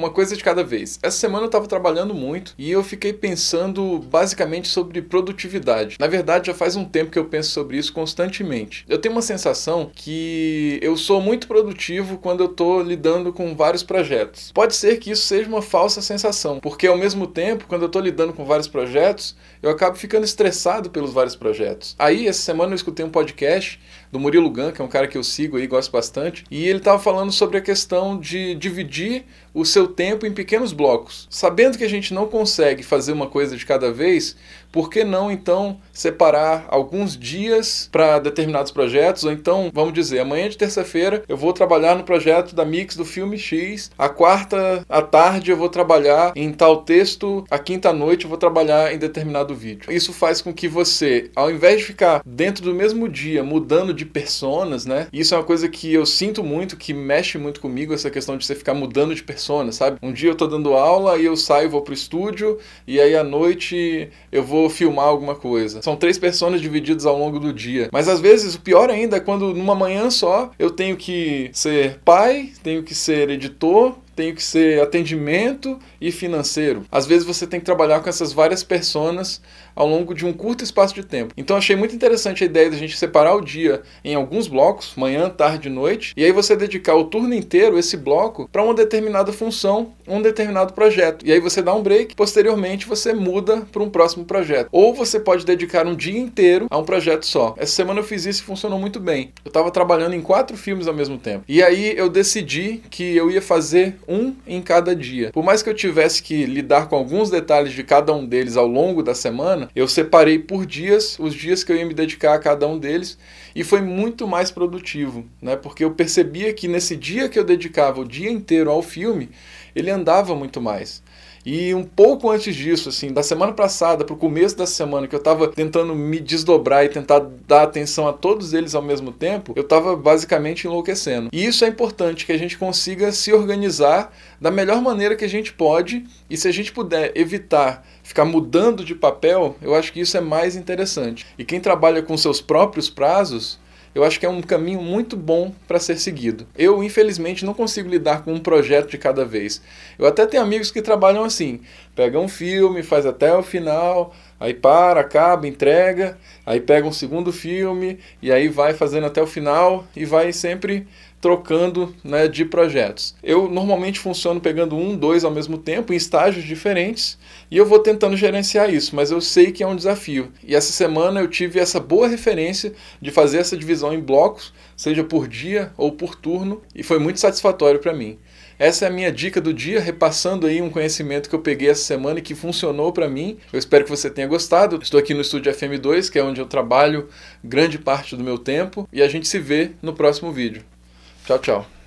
uma coisa de cada vez. Essa semana eu estava trabalhando muito e eu fiquei pensando basicamente sobre produtividade. Na verdade, já faz um tempo que eu penso sobre isso constantemente. Eu tenho uma sensação que eu sou muito produtivo quando eu estou lidando com vários projetos. Pode ser que isso seja uma falsa sensação, porque ao mesmo tempo, quando eu estou lidando com vários projetos, eu acabo ficando estressado pelos vários projetos. Aí, essa semana eu escutei um podcast do Murilo Gun, que é um cara que eu sigo e gosto bastante, e ele estava falando sobre a questão de dividir o seu tempo em pequenos blocos. Sabendo que a gente não consegue fazer uma coisa de cada vez, por que não então separar alguns dias para determinados projetos? Ou então, vamos dizer, amanhã de terça-feira eu vou trabalhar no projeto da Mix do filme X, a quarta à tarde eu vou trabalhar em tal texto, a quinta noite eu vou trabalhar em determinado vídeo. Isso faz com que você, ao invés de ficar dentro do mesmo dia mudando de personas, né? Isso é uma coisa que eu sinto muito, que mexe muito comigo, essa questão de você ficar mudando de persona, sabe? Um dia eu tô dando aula e eu saio, vou pro estúdio e aí à noite eu vou filmar alguma coisa. São três personas divididas ao longo do dia. Mas às vezes o pior ainda é quando numa manhã só eu tenho que ser pai, tenho que ser editor, tenho que ser atendimento e financeiro. Às vezes você tem que trabalhar com essas várias personas ao longo de um curto espaço de tempo. Então achei muito interessante a ideia de a gente separar o dia em alguns blocos, manhã, tarde e noite, e aí você dedicar o turno inteiro, esse bloco, para uma determinada função, um determinado projeto. E aí você dá um break, posteriormente você muda para um próximo projeto. Ou você pode dedicar um dia inteiro a um projeto só. Essa semana eu fiz isso e funcionou muito bem. Eu estava trabalhando em quatro filmes ao mesmo tempo. E aí eu decidi que eu ia fazer um em cada dia. Por mais que eu tivesse que lidar com alguns detalhes de cada um deles ao longo da semana, eu separei por dias os dias que eu ia me dedicar a cada um deles e foi muito mais produtivo, né? Porque eu percebia que nesse dia que eu dedicava o dia inteiro ao filme, ele andava muito mais. E um pouco antes disso, assim, da semana passada para o começo da semana, que eu estava tentando me desdobrar e tentar dar atenção a todos eles ao mesmo tempo, eu estava basicamente enlouquecendo. E isso é importante, que a gente consiga se organizar da melhor maneira que a gente pode, e se a gente puder evitar ficar mudando de papel, eu acho que isso é mais interessante. E quem trabalha com seus próprios prazos, eu acho que é um caminho muito bom para ser seguido. Eu, infelizmente, não consigo lidar com um projeto de cada vez. Eu até tenho amigos que trabalham assim: pega um filme, faz até o final, aí para, acaba, entrega, aí pega um segundo filme e aí vai fazendo até o final e vai sempre trocando né, de projetos. Eu normalmente funciono pegando um, dois ao mesmo tempo, em estágios diferentes, e eu vou tentando gerenciar isso, mas eu sei que é um desafio. E essa semana eu tive essa boa referência de fazer essa divisão em blocos, seja por dia ou por turno, e foi muito satisfatório para mim. Essa é a minha dica do dia, repassando aí um conhecimento que eu peguei essa semana e que funcionou para mim. Eu espero que você tenha gostado. Estou aqui no estúdio FM2, que é onde eu trabalho grande parte do meu tempo, e a gente se vê no próximo vídeo. Tchau, tchau.